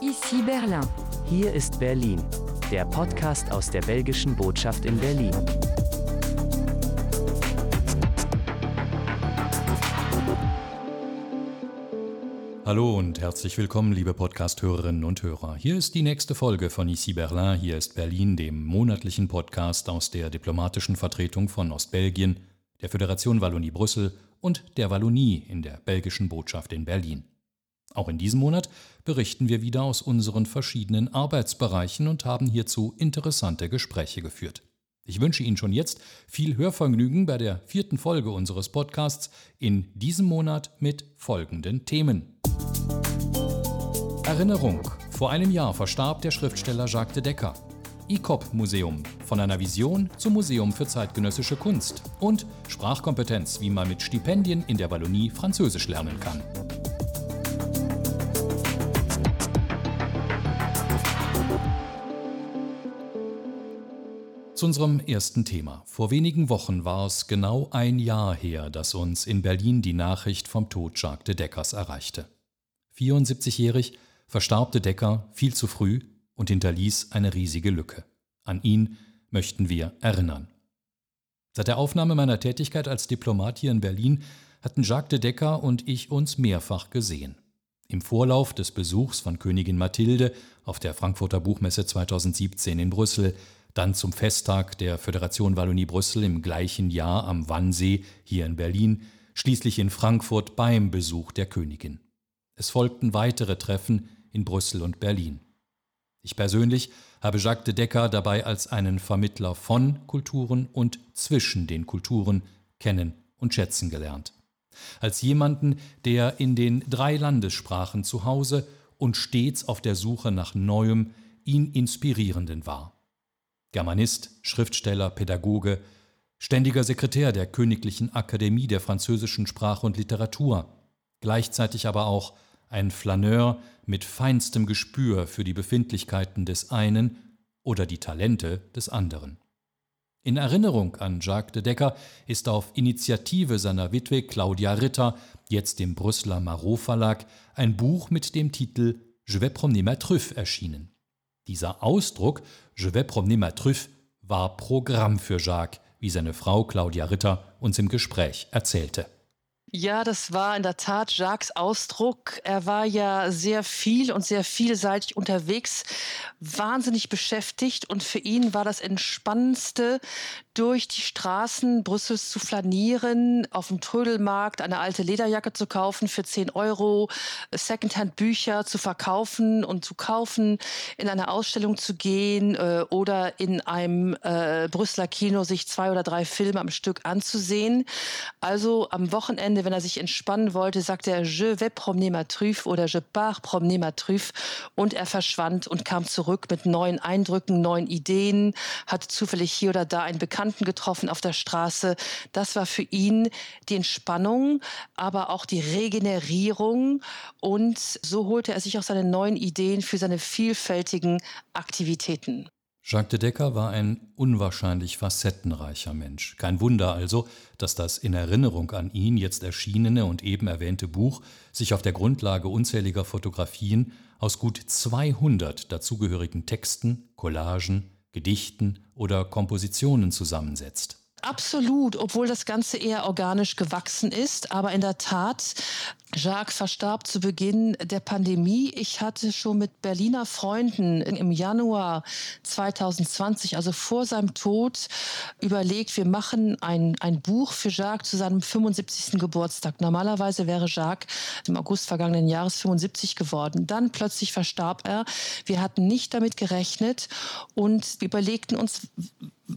Ici Berlin. Hier ist Berlin, der Podcast aus der belgischen Botschaft in Berlin. Hallo und herzlich willkommen, liebe Podcast-Hörerinnen und Hörer. Hier ist die nächste Folge von Ici Berlin, hier ist Berlin, dem monatlichen Podcast aus der diplomatischen Vertretung von Ostbelgien, der Föderation Wallonie-Brüssel und der Wallonie in der belgischen Botschaft in Berlin. Auch in diesem Monat berichten wir wieder aus unseren verschiedenen Arbeitsbereichen und haben hierzu interessante Gespräche geführt. Ich wünsche Ihnen schon jetzt viel Hörvergnügen bei der vierten Folge unseres Podcasts in diesem Monat mit folgenden Themen. Erinnerung. Vor einem Jahr verstarb der Schriftsteller Jacques de Decker. ICOP-Museum. Von einer Vision zum Museum für zeitgenössische Kunst. Und Sprachkompetenz, wie man mit Stipendien in der Wallonie Französisch lernen kann. Zu unserem ersten Thema. Vor wenigen Wochen war es genau ein Jahr her, dass uns in Berlin die Nachricht vom Tod Jacques de Deckers erreichte. 74-jährig verstarb de Decker viel zu früh und hinterließ eine riesige Lücke. An ihn möchten wir erinnern. Seit der Aufnahme meiner Tätigkeit als Diplomat hier in Berlin hatten Jacques de Decker und ich uns mehrfach gesehen. Im Vorlauf des Besuchs von Königin Mathilde auf der Frankfurter Buchmesse 2017 in Brüssel dann zum Festtag der Föderation Wallonie-Brüssel im gleichen Jahr am Wannsee hier in Berlin, schließlich in Frankfurt beim Besuch der Königin. Es folgten weitere Treffen in Brüssel und Berlin. Ich persönlich habe Jacques de Decker dabei als einen Vermittler von Kulturen und zwischen den Kulturen kennen und schätzen gelernt. Als jemanden, der in den drei Landessprachen zu Hause und stets auf der Suche nach Neuem, ihn inspirierenden war. Germanist, Schriftsteller, Pädagoge, ständiger Sekretär der Königlichen Akademie der französischen Sprache und Literatur, gleichzeitig aber auch ein Flaneur mit feinstem Gespür für die Befindlichkeiten des einen oder die Talente des anderen. In Erinnerung an Jacques de Decker ist auf Initiative seiner Witwe Claudia Ritter, jetzt im Brüsseler Marot Verlag, ein Buch mit dem Titel Je vais promener ma truffe erschienen. Dieser Ausdruck Je vais promener ma truffe war Programm für Jacques, wie seine Frau Claudia Ritter uns im Gespräch erzählte. Ja, das war in der Tat Jacques Ausdruck. Er war ja sehr viel und sehr vielseitig unterwegs, wahnsinnig beschäftigt und für ihn war das Entspannendste, durch die Straßen Brüssels zu flanieren, auf dem Trödelmarkt eine alte Lederjacke zu kaufen für 10 Euro, Secondhand-Bücher zu verkaufen und zu kaufen, in eine Ausstellung zu gehen äh, oder in einem äh, Brüsseler Kino sich zwei oder drei Filme am Stück anzusehen. Also am Wochenende, wenn er sich entspannen wollte, sagte er, je vais promener ma truffe oder je pars promener ma truffe und er verschwand und kam zurück mit neuen Eindrücken, neuen Ideen, hatte zufällig hier oder da einen Bekannten getroffen auf der Straße. Das war für ihn die Entspannung, aber auch die Regenerierung. Und so holte er sich auch seine neuen Ideen für seine vielfältigen Aktivitäten. Jacques de Decker war ein unwahrscheinlich facettenreicher Mensch. Kein Wunder also, dass das in Erinnerung an ihn jetzt erschienene und eben erwähnte Buch sich auf der Grundlage unzähliger Fotografien aus gut 200 dazugehörigen Texten, Collagen, Gedichten oder Kompositionen zusammensetzt. Absolut, obwohl das Ganze eher organisch gewachsen ist. Aber in der Tat, Jacques verstarb zu Beginn der Pandemie. Ich hatte schon mit Berliner Freunden im Januar 2020, also vor seinem Tod, überlegt, wir machen ein, ein Buch für Jacques zu seinem 75. Geburtstag. Normalerweise wäre Jacques im August vergangenen Jahres 75 geworden. Dann plötzlich verstarb er. Wir hatten nicht damit gerechnet und überlegten uns,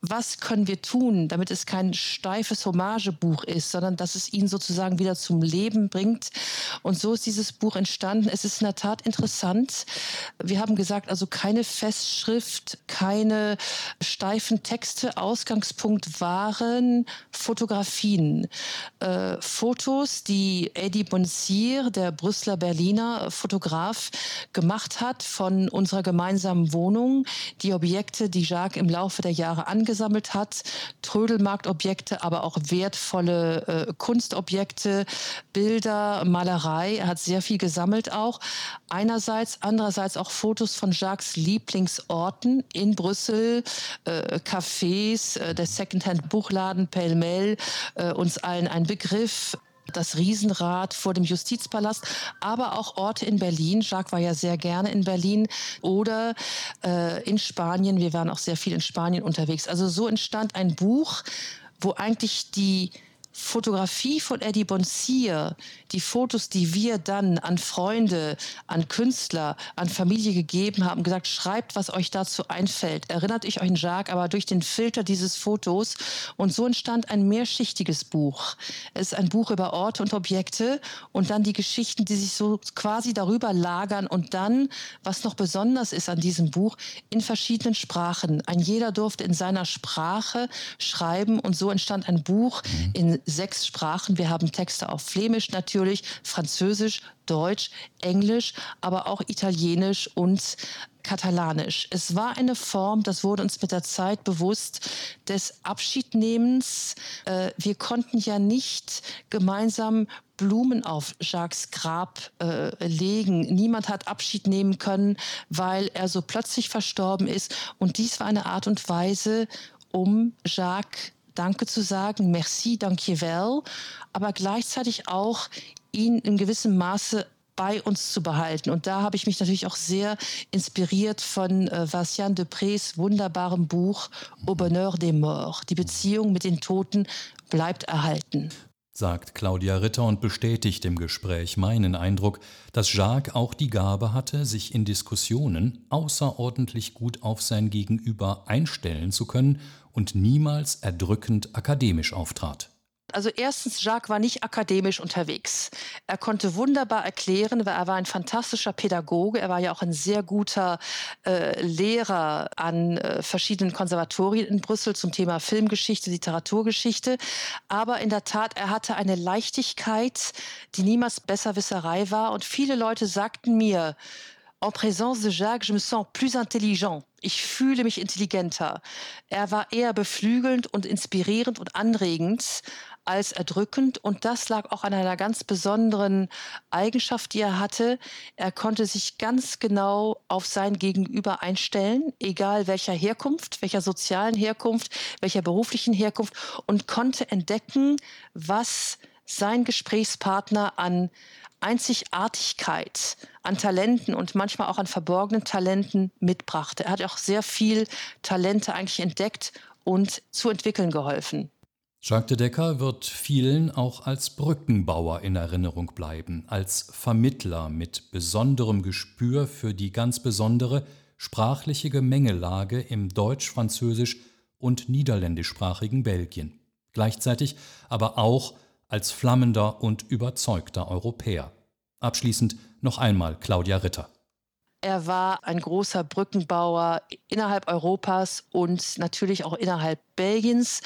was können wir tun, damit es kein steifes Hommagebuch ist, sondern dass es ihn sozusagen wieder zum Leben bringt. Und so ist dieses Buch entstanden. Es ist in der Tat interessant. Wir haben gesagt, also keine Festschrift, keine steifen Texte. Ausgangspunkt waren Fotografien. Äh, Fotos, die Eddie Bonsier, der Brüsseler Berliner Fotograf, gemacht hat von unserer gemeinsamen Wohnung. Die Objekte, die Jacques im Laufe der Jahre angesammelt hat, Trödelmarktobjekte, aber auch wertvolle äh, Kunstobjekte, Bilder Malerei. Er hat sehr viel gesammelt auch. Einerseits, andererseits auch Fotos von Jacques Lieblingsorten in Brüssel, äh, Cafés, äh, der Secondhand-Buchladen Pellmell, äh, uns allen ein Begriff das Riesenrad vor dem Justizpalast, aber auch Orte in Berlin. Jacques war ja sehr gerne in Berlin oder äh, in Spanien. Wir waren auch sehr viel in Spanien unterwegs. Also so entstand ein Buch, wo eigentlich die Fotografie von Eddie Bonsier, die Fotos, die wir dann an Freunde, an Künstler, an Familie gegeben haben, gesagt, schreibt, was euch dazu einfällt. Erinnert euch an Jacques, aber durch den Filter dieses Fotos. Und so entstand ein mehrschichtiges Buch. Es ist ein Buch über Orte und Objekte und dann die Geschichten, die sich so quasi darüber lagern und dann, was noch besonders ist an diesem Buch, in verschiedenen Sprachen. Ein jeder durfte in seiner Sprache schreiben und so entstand ein Buch mhm. in sechs Sprachen. Wir haben Texte auf Flämisch natürlich, Französisch, Deutsch, Englisch, aber auch Italienisch und Katalanisch. Es war eine Form, das wurde uns mit der Zeit bewusst, des Abschiednehmens. Äh, wir konnten ja nicht gemeinsam Blumen auf Jacques Grab äh, legen. Niemand hat Abschied nehmen können, weil er so plötzlich verstorben ist. Und dies war eine Art und Weise, um Jacques Danke zu sagen, merci, dankjewel, aber gleichzeitig auch ihn in gewissem Maße bei uns zu behalten. Und da habe ich mich natürlich auch sehr inspiriert von äh, Vinciane Deprés wunderbarem Buch Au bonheur des morts. Die Beziehung mit den Toten bleibt erhalten. Sagt Claudia Ritter und bestätigt im Gespräch meinen Eindruck, dass Jacques auch die Gabe hatte, sich in Diskussionen außerordentlich gut auf sein Gegenüber einstellen zu können und niemals erdrückend akademisch auftrat. Also erstens, Jacques war nicht akademisch unterwegs. Er konnte wunderbar erklären, weil er war ein fantastischer Pädagoge. Er war ja auch ein sehr guter äh, Lehrer an äh, verschiedenen Konservatorien in Brüssel zum Thema Filmgeschichte, Literaturgeschichte. Aber in der Tat, er hatte eine Leichtigkeit, die niemals Besserwisserei war. Und viele Leute sagten mir, en présence de Jacques, je me sens plus intelligent. Ich fühle mich intelligenter. Er war eher beflügelnd und inspirierend und anregend als erdrückend. Und das lag auch an einer ganz besonderen Eigenschaft, die er hatte. Er konnte sich ganz genau auf sein Gegenüber einstellen, egal welcher Herkunft, welcher sozialen Herkunft, welcher beruflichen Herkunft, und konnte entdecken, was sein Gesprächspartner an Einzigartigkeit, an Talenten und manchmal auch an verborgenen Talenten mitbrachte. Er hat auch sehr viel Talente eigentlich entdeckt und zu entwickeln geholfen. Jacques de Decker wird vielen auch als Brückenbauer in Erinnerung bleiben, als Vermittler mit besonderem Gespür für die ganz besondere sprachliche Gemengelage im deutsch-französisch- und niederländischsprachigen Belgien. Gleichzeitig aber auch als flammender und überzeugter Europäer. Abschließend noch einmal Claudia Ritter. Er war ein großer Brückenbauer innerhalb Europas und natürlich auch innerhalb Belgiens.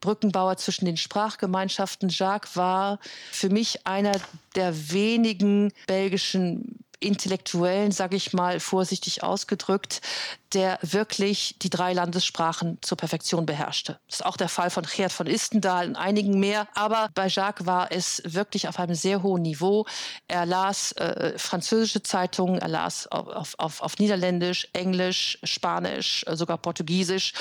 Brückenbauer zwischen den Sprachgemeinschaften. Jacques war für mich einer der wenigen belgischen Intellektuellen, sage ich mal vorsichtig ausgedrückt, der wirklich die drei Landessprachen zur Perfektion beherrschte. Das ist auch der Fall von Gerd von Istendahl und einigen mehr. Aber bei Jacques war es wirklich auf einem sehr hohen Niveau. Er las äh, französische Zeitungen, er las auf, auf, auf Niederländisch, Englisch, Spanisch, äh, sogar Portugiesisch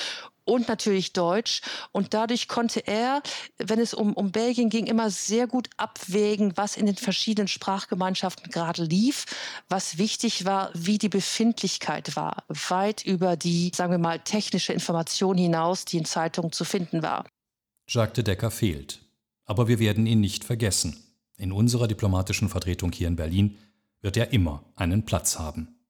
und natürlich Deutsch. Und dadurch konnte er, wenn es um, um Belgien ging, immer sehr gut abwägen, was in den verschiedenen Sprachgemeinschaften gerade lief, was wichtig war, wie die Befindlichkeit war, weit über die, sagen wir mal, technische Information hinaus, die in Zeitungen zu finden war. Jacques de Decker fehlt. Aber wir werden ihn nicht vergessen. In unserer diplomatischen Vertretung hier in Berlin wird er immer einen Platz haben.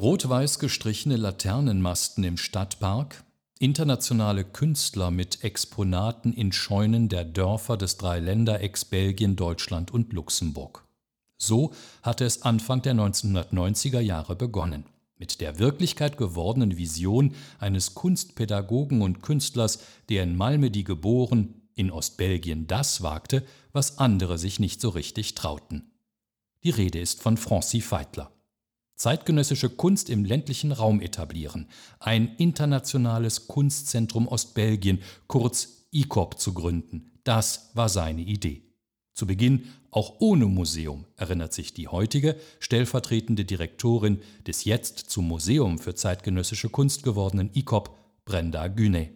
Rot-weiß gestrichene Laternenmasten im Stadtpark, internationale Künstler mit Exponaten in Scheunen der Dörfer des Dreiländerecks Belgien, Deutschland und Luxemburg. So hatte es Anfang der 1990er Jahre begonnen. Mit der Wirklichkeit gewordenen Vision eines Kunstpädagogen und Künstlers, der in Malmedy geboren, in Ostbelgien das wagte, was andere sich nicht so richtig trauten. Die Rede ist von Francis Feitler zeitgenössische Kunst im ländlichen Raum etablieren, ein internationales Kunstzentrum Ostbelgien, kurz ICOP zu gründen. Das war seine Idee. Zu Beginn auch ohne Museum, erinnert sich die heutige stellvertretende Direktorin des jetzt zum Museum für zeitgenössische Kunst gewordenen ICOP, Brenda Güne.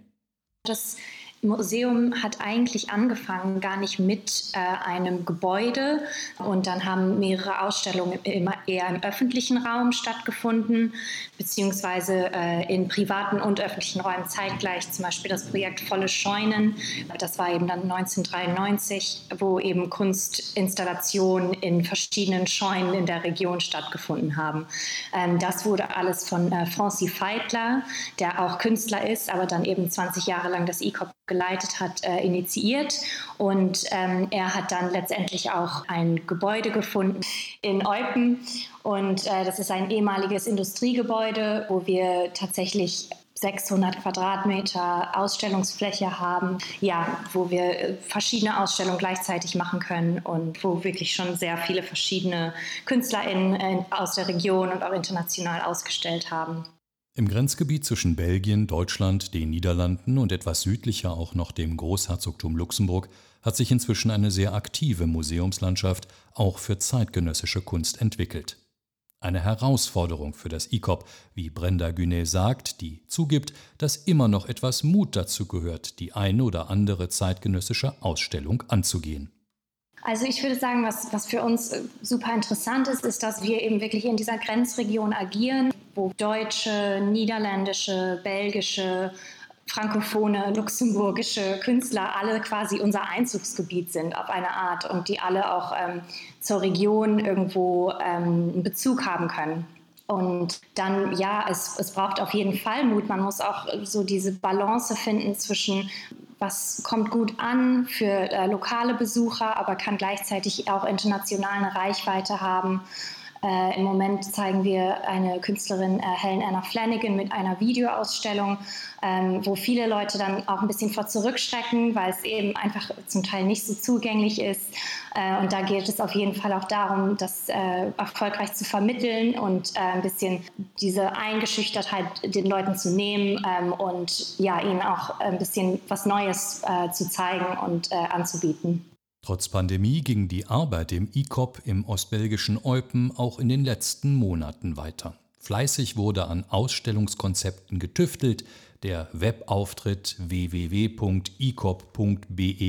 Das Museum hat eigentlich angefangen gar nicht mit äh, einem Gebäude und dann haben mehrere Ausstellungen immer eher im öffentlichen Raum stattgefunden, beziehungsweise äh, in privaten und öffentlichen Räumen zeitgleich. Zum Beispiel das Projekt Volle Scheunen, das war eben dann 1993, wo eben Kunstinstallationen in verschiedenen Scheunen in der Region stattgefunden haben. Ähm, das wurde alles von äh, Francis Feitler, der auch Künstler ist, aber dann eben 20 Jahre lang das ICOP geleitet hat, äh, initiiert. Und ähm, er hat dann letztendlich auch ein Gebäude gefunden in Eupen. Und äh, das ist ein ehemaliges Industriegebäude, wo wir tatsächlich 600 Quadratmeter Ausstellungsfläche haben, ja, wo wir äh, verschiedene Ausstellungen gleichzeitig machen können und wo wirklich schon sehr viele verschiedene KünstlerInnen äh, aus der Region und auch international ausgestellt haben. Im Grenzgebiet zwischen Belgien, Deutschland, den Niederlanden und etwas südlicher auch noch dem Großherzogtum Luxemburg hat sich inzwischen eine sehr aktive Museumslandschaft auch für zeitgenössische Kunst entwickelt. Eine Herausforderung für das ICOP, wie Brenda Günet sagt, die zugibt, dass immer noch etwas Mut dazu gehört, die eine oder andere zeitgenössische Ausstellung anzugehen. Also ich würde sagen, was, was für uns äh, super interessant ist, ist, dass wir eben wirklich in dieser Grenzregion agieren, wo deutsche, niederländische, belgische, frankophone, luxemburgische Künstler alle quasi unser Einzugsgebiet sind auf eine Art und die alle auch ähm, zur Region irgendwo ähm, einen Bezug haben können. Und dann, ja, es, es braucht auf jeden Fall Mut. Man muss auch so diese Balance finden zwischen, was kommt gut an für äh, lokale Besucher, aber kann gleichzeitig auch international eine Reichweite haben. Äh, Im Moment zeigen wir eine Künstlerin, äh, Helen Anna Flanagan, mit einer Videoausstellung, ähm, wo viele Leute dann auch ein bisschen vor zurückschrecken, weil es eben einfach zum Teil nicht so zugänglich ist. Äh, und da geht es auf jeden Fall auch darum, das äh, erfolgreich zu vermitteln und äh, ein bisschen diese Eingeschüchtertheit den Leuten zu nehmen ähm, und ja, ihnen auch ein bisschen was Neues äh, zu zeigen und anzubieten. Trotz Pandemie ging die Arbeit im ICOP im ostbelgischen Eupen auch in den letzten Monaten weiter. Fleißig wurde an Ausstellungskonzepten getüftelt, der Webauftritt www.icop.be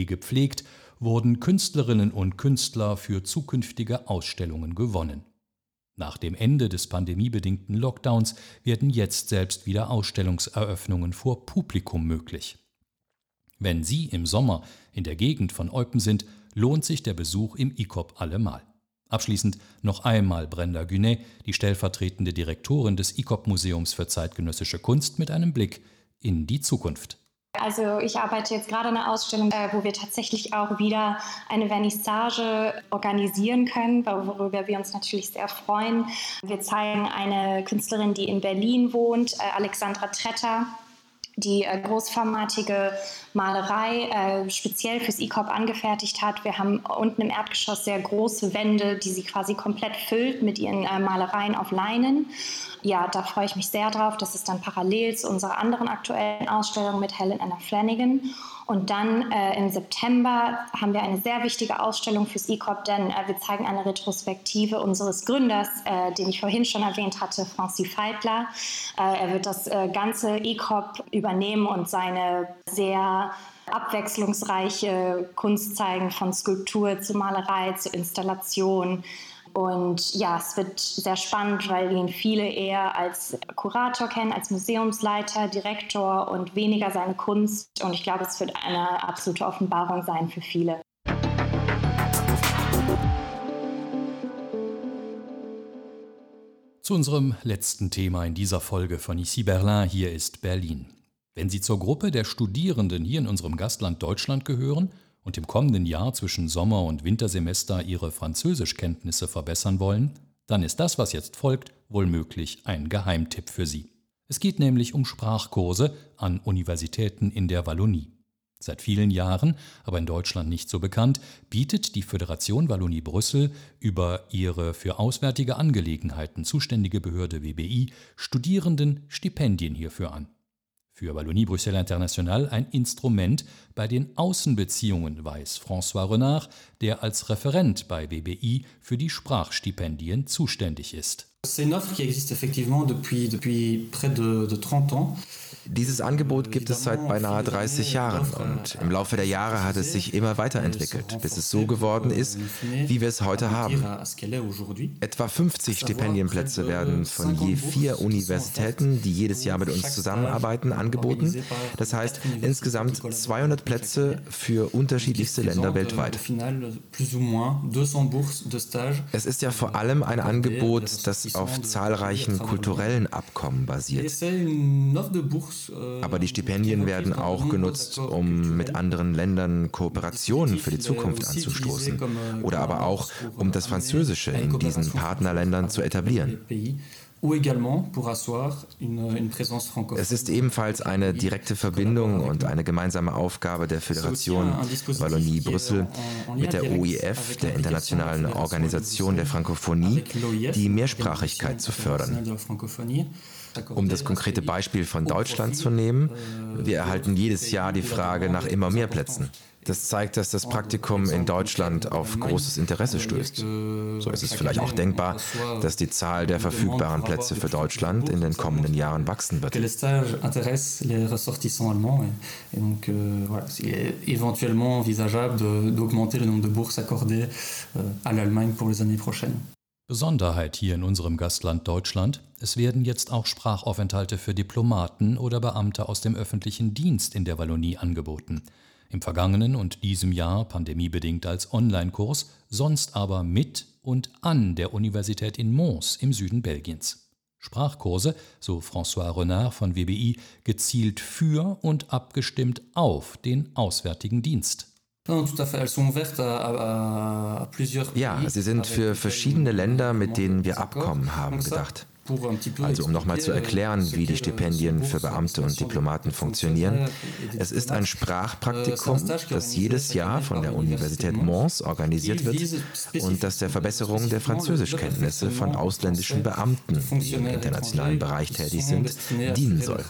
gepflegt, wurden Künstlerinnen und Künstler für zukünftige Ausstellungen gewonnen. Nach dem Ende des pandemiebedingten Lockdowns werden jetzt selbst wieder Ausstellungseröffnungen vor Publikum möglich. Wenn Sie im Sommer in der Gegend von Eupen sind, lohnt sich der Besuch im ICOP allemal. Abschließend noch einmal Brenda Günet, die stellvertretende Direktorin des ICOP-Museums für zeitgenössische Kunst, mit einem Blick in die Zukunft. Also ich arbeite jetzt gerade an einer Ausstellung, äh, wo wir tatsächlich auch wieder eine Vernissage organisieren können, worüber wir uns natürlich sehr freuen. Wir zeigen eine Künstlerin, die in Berlin wohnt, äh, Alexandra Tretter, die äh, großformatige Malerei äh, speziell fürs ICOP angefertigt hat. Wir haben unten im Erdgeschoss sehr große Wände, die sie quasi komplett füllt mit ihren äh, Malereien auf Leinen. Ja, da freue ich mich sehr drauf. Das ist dann parallel zu unserer anderen aktuellen Ausstellung mit Helen Anna Flanagan. Und dann äh, im September haben wir eine sehr wichtige Ausstellung fürs E-Corp, denn äh, wir zeigen eine Retrospektive unseres Gründers, äh, den ich vorhin schon erwähnt hatte, Francis Feitler. Äh, er wird das äh, ganze E-Corp übernehmen und seine sehr abwechslungsreiche Kunst zeigen, von Skulptur zu Malerei zu Installation. Und ja, es wird sehr spannend, weil ihn viele eher als Kurator kennen, als Museumsleiter, Direktor und weniger seine Kunst. Und ich glaube, es wird eine absolute Offenbarung sein für viele. Zu unserem letzten Thema in dieser Folge von Ici Berlin, hier ist Berlin. Wenn Sie zur Gruppe der Studierenden hier in unserem Gastland Deutschland gehören, und im kommenden Jahr zwischen Sommer- und Wintersemester ihre Französischkenntnisse verbessern wollen, dann ist das, was jetzt folgt, wohl möglich ein Geheimtipp für Sie. Es geht nämlich um Sprachkurse an Universitäten in der Wallonie. Seit vielen Jahren, aber in Deutschland nicht so bekannt, bietet die Föderation Wallonie Brüssel über ihre für auswärtige Angelegenheiten zuständige Behörde WBI Studierenden Stipendien hierfür an. Für Wallonie Bruxelles International ein Instrument bei den Außenbeziehungen, weiß François Renard, der als Referent bei BBI für die Sprachstipendien zuständig ist. C'est une offre qui existe effectivement depuis, depuis près de, de 30 ans. Dieses Angebot gibt es seit beinahe 30 Jahren und im Laufe der Jahre hat es sich immer weiterentwickelt, bis es so geworden ist, wie wir es heute haben. Etwa 50 Stipendienplätze werden von je vier Universitäten, die jedes Jahr mit uns zusammenarbeiten, angeboten. Das heißt insgesamt 200 Plätze für unterschiedlichste Länder weltweit. Es ist ja vor allem ein Angebot, das auf zahlreichen kulturellen Abkommen basiert. Aber die Stipendien werden auch genutzt, um mit anderen Ländern Kooperationen für die Zukunft anzustoßen oder aber auch, um das Französische in diesen Partnerländern zu etablieren. Es ist ebenfalls eine direkte Verbindung und eine gemeinsame Aufgabe der Föderation Wallonie-Brüssel mit der OIF, der Internationalen Organisation der Frankophonie, die Mehrsprachigkeit zu fördern. Um das konkrete Beispiel von Deutschland zu nehmen, wir erhalten jedes Jahr die Frage nach immer mehr Plätzen. Das zeigt, dass das Praktikum in Deutschland auf großes Interesse stößt. So ist es vielleicht auch denkbar, dass die Zahl der verfügbaren Plätze für Deutschland in den kommenden Jahren wachsen wird. éventuellement envisageable d'augmenter le nombre de bourses accordées euh, à l'Allemagne pour les années prochaines. Besonderheit hier in unserem Gastland Deutschland, es werden jetzt auch Sprachaufenthalte für Diplomaten oder Beamte aus dem öffentlichen Dienst in der Wallonie angeboten. Im vergangenen und diesem Jahr pandemiebedingt als Online-Kurs, sonst aber mit und an der Universität in Mons im Süden Belgiens. Sprachkurse, so François Renard von WBI, gezielt für und abgestimmt auf den Auswärtigen Dienst. Ja, sie sind für verschiedene Länder, mit denen wir Abkommen haben, gedacht. Also um nochmal zu erklären, wie die Stipendien für Beamte und Diplomaten funktionieren. Es ist ein Sprachpraktikum, das jedes Jahr von der Universität Mons organisiert wird und das der Verbesserung der Französischkenntnisse von ausländischen Beamten, die im internationalen Bereich tätig sind, dienen soll.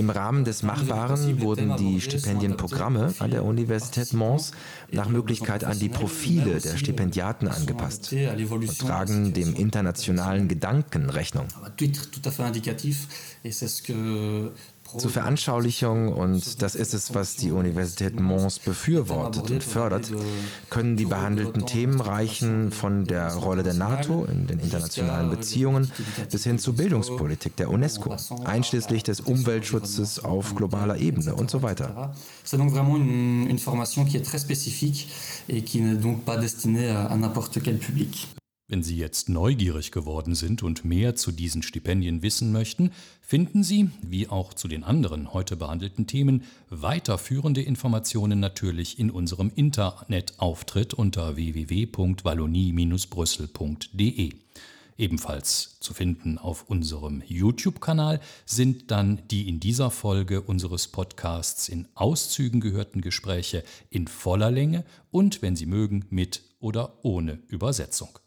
Im Rahmen des Machbaren wurden die Stipendienprogramme an der Universität Mons nach Möglichkeit an die Profile der Stipendiaten angepasst und tragen dem internationalen Gedanken Rechnung. Zur Veranschaulichung, und das ist es, was die Universität Mons befürwortet und fördert, können die behandelten Themen reichen von der Rolle der NATO in den internationalen Beziehungen bis hin zur Bildungspolitik der UNESCO, einschließlich des Umweltschutzes auf globaler Ebene und so weiter. C'est donc vraiment une, une formation qui est très spécifique et qui n'est donc pas destinée à n'importe quel public. Wenn Sie jetzt neugierig geworden sind und mehr zu diesen Stipendien wissen möchten, finden Sie, wie auch zu den anderen heute behandelten Themen, weiterführende Informationen natürlich in unserem Internetauftritt unter www.wallonie-brüssel.de. Ebenfalls zu finden auf unserem YouTube-Kanal sind dann die in dieser Folge unseres Podcasts in Auszügen gehörten Gespräche in voller Länge und, wenn Sie mögen, mit oder ohne Übersetzung.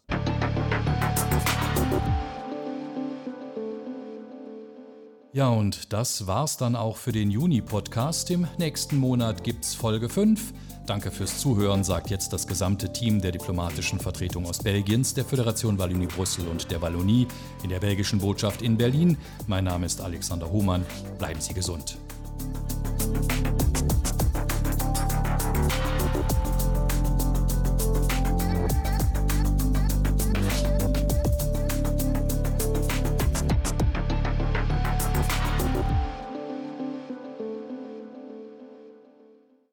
Ja, und das war's dann auch für den Juni-Podcast. Im nächsten Monat gibt's Folge 5. Danke fürs Zuhören, sagt jetzt das gesamte Team der diplomatischen Vertretung Ostbelgiens, der Föderation Wallonie-Brüssel und der Wallonie in der belgischen Botschaft in Berlin. Mein Name ist Alexander Hohmann. Bleiben Sie gesund.